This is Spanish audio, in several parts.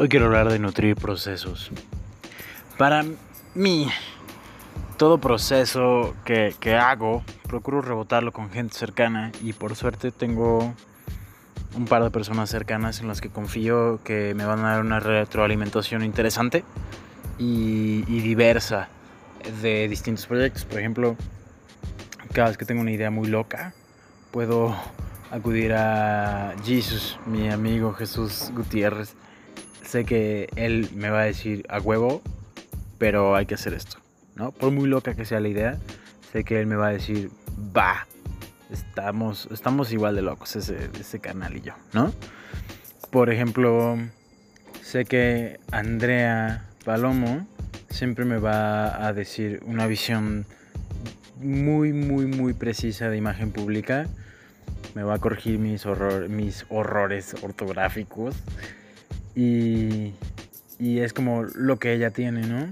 Hoy quiero hablar de nutrir procesos. Para mí, todo proceso que, hago, procuro rebotarlo con gente cercana y por suerte tengo un par de personas cercanas en las que confío que me van a dar una retroalimentación interesante y, y diversa de distintos proyectos. Por ejemplo, cada vez que tengo una idea muy loca, puedo acudir a Jesus, mi amigo Jesús Gutiérrez sé que él me va a decir a huevo, pero hay que hacer esto, ¿no? Por muy loca que sea la idea, sé que él me va a decir, va, estamos, estamos igual de locos ese, ese canal y yo, ¿no? Por ejemplo, sé que Andrea Palomo siempre me va a decir una visión muy, muy, muy precisa de imagen pública. Me va a corregir mis, horror, mis horrores ortográficos y, es como lo que ella tiene, ¿no?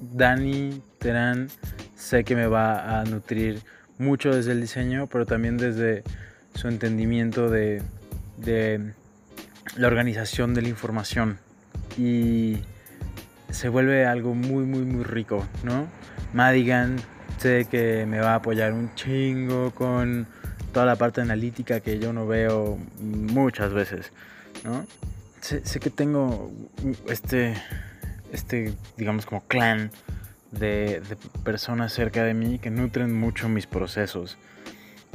Dani Terán sé que me va a nutrir mucho desde el diseño, pero también desde su entendimiento de, la organización de la información. Y se vuelve algo muy, muy, muy rico, ¿no? Madigan sé que me va a apoyar un chingo con toda la parte analítica que yo no veo muchas veces, ¿no? Sé, que tengo este, este, digamos, como clan de, personas cerca de mí que nutren mucho mis procesos.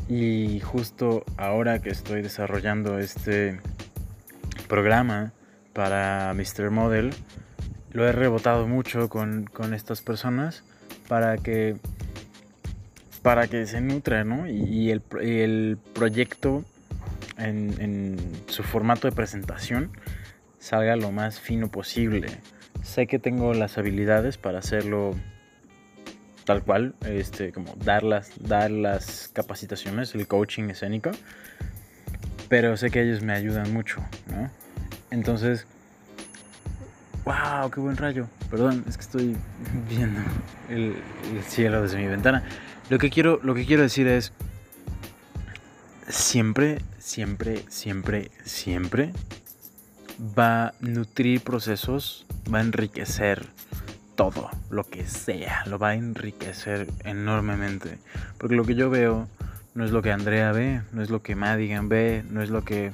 Y justo ahora que estoy desarrollando este programa para Mr. Model, lo he rebotado mucho con, estas personas para que para que se nutra, ¿no? Y, el, el, proyecto en, en, su formato de presentación salga lo más fino posible. Sé que tengo las habilidades para hacerlo tal cual, este, como dar las, dar las capacitaciones, el coaching escénico, pero sé que ellos me ayudan mucho, ¿no? Entonces, wow, qué buen rayo. Perdón, es que estoy viendo el, el cielo desde mi ventana. Lo que quiero, lo que quiero decir es, siempre, siempre, siempre, siempre va a nutrir procesos, va a enriquecer todo, lo que sea, lo va a enriquecer enormemente. Porque lo que yo veo no es lo que Andrea ve, no es lo que Madigan ve, no es lo que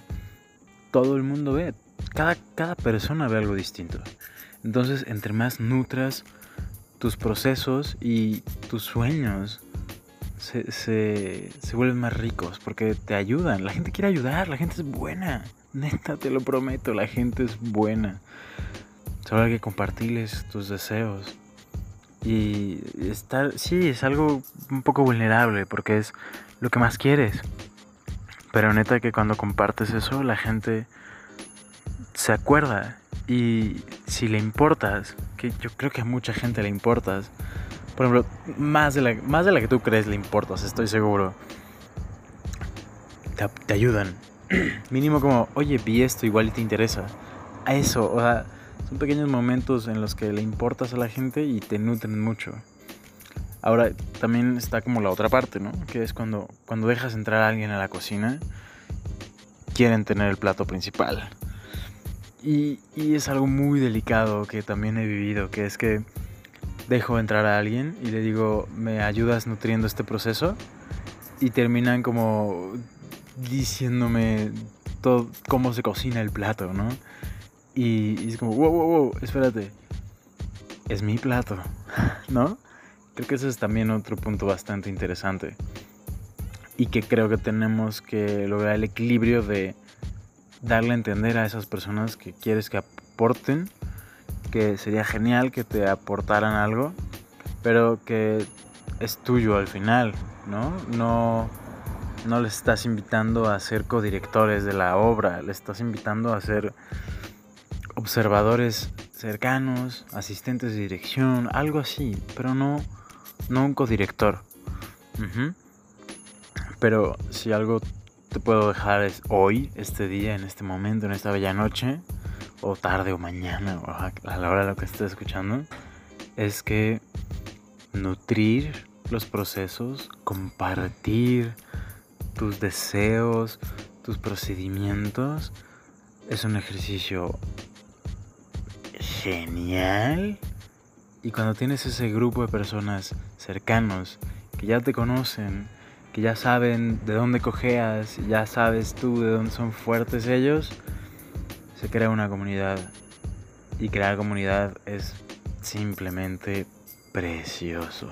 todo el mundo ve. Cada, cada persona ve algo distinto. Entonces, entre más nutras tus procesos y tus sueños, se, se, vuelven más ricos porque te ayudan. La gente quiere ayudar, la gente es buena. Neta, te lo prometo, la gente es buena. Solo hay que compartirles tus deseos. Y estar, sí, es algo un poco vulnerable porque es lo que más quieres. Pero neta que cuando compartes eso, la gente se acuerda. Y si le importas, que yo creo que a mucha gente le importas, por ejemplo, más de la, más de la que tú crees le importas, estoy seguro, te, ayudan mínimo como, oye, vi esto, igual y te interesa. A eso, o sea, son pequeños momentos en los que le importas a la gente y te nutren mucho. Ahora, también está como la otra parte, ¿no? Que es cuando, cuando dejas entrar a alguien a la cocina, quieren tener el plato principal. Y, y es algo muy delicado que también he vivido, que es que dejo entrar a alguien y le digo, ¿me ayudas nutriendo este proceso? Y terminan como diciéndome todo cómo se cocina el plato, ¿no? Y, es como, wow, wow, wow, espérate, es mi plato, ¿no? Creo que ese es también otro punto bastante interesante. Y que creo que tenemos que lograr el equilibrio de darle a entender a esas personas que quieres que aporten, que sería genial que te aportaran algo, pero que es tuyo al final, ¿no? No no les estás invitando a ser codirectores de la obra, les estás invitando a ser observadores cercanos, asistentes de dirección, algo así, pero no, no un codirector. Pero si algo te puedo dejar es hoy, este día, en este momento, en esta bella noche, o tarde o mañana o a la hora de lo que estés escuchando, es que nutrir los procesos, compartir tus deseos, tus procedimientos, es un ejercicio genial. Y cuando tienes ese grupo de personas cercanos que ya te conocen, que ya saben de dónde cojeas, ya sabes tú de dónde son fuertes ellos, se crea una comunidad y crear comunidad es simplemente precioso.